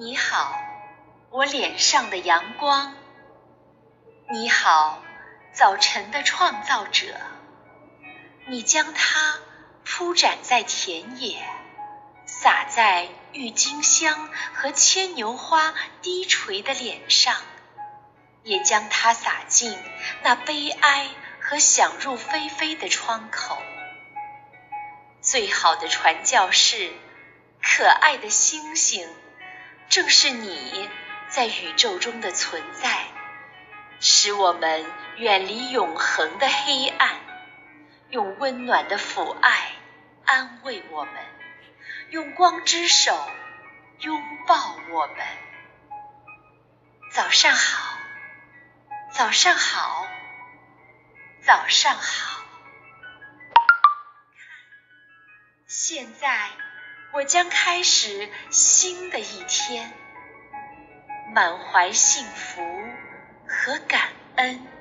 你好，我脸上的阳光。你好，早晨的创造者。你将它铺展在田野，洒在郁金香和牵牛花低垂的脸上，也将它洒进那悲哀和想入非非的窗口。最好的传教士，可爱的星星。正是你在宇宙中的存在，使我们远离永恒的黑暗，用温暖的抚爱安慰我们，用光之手拥抱我们。早上好，早上好，早上好。看现在。我将开始新的一天，满怀幸福和感恩。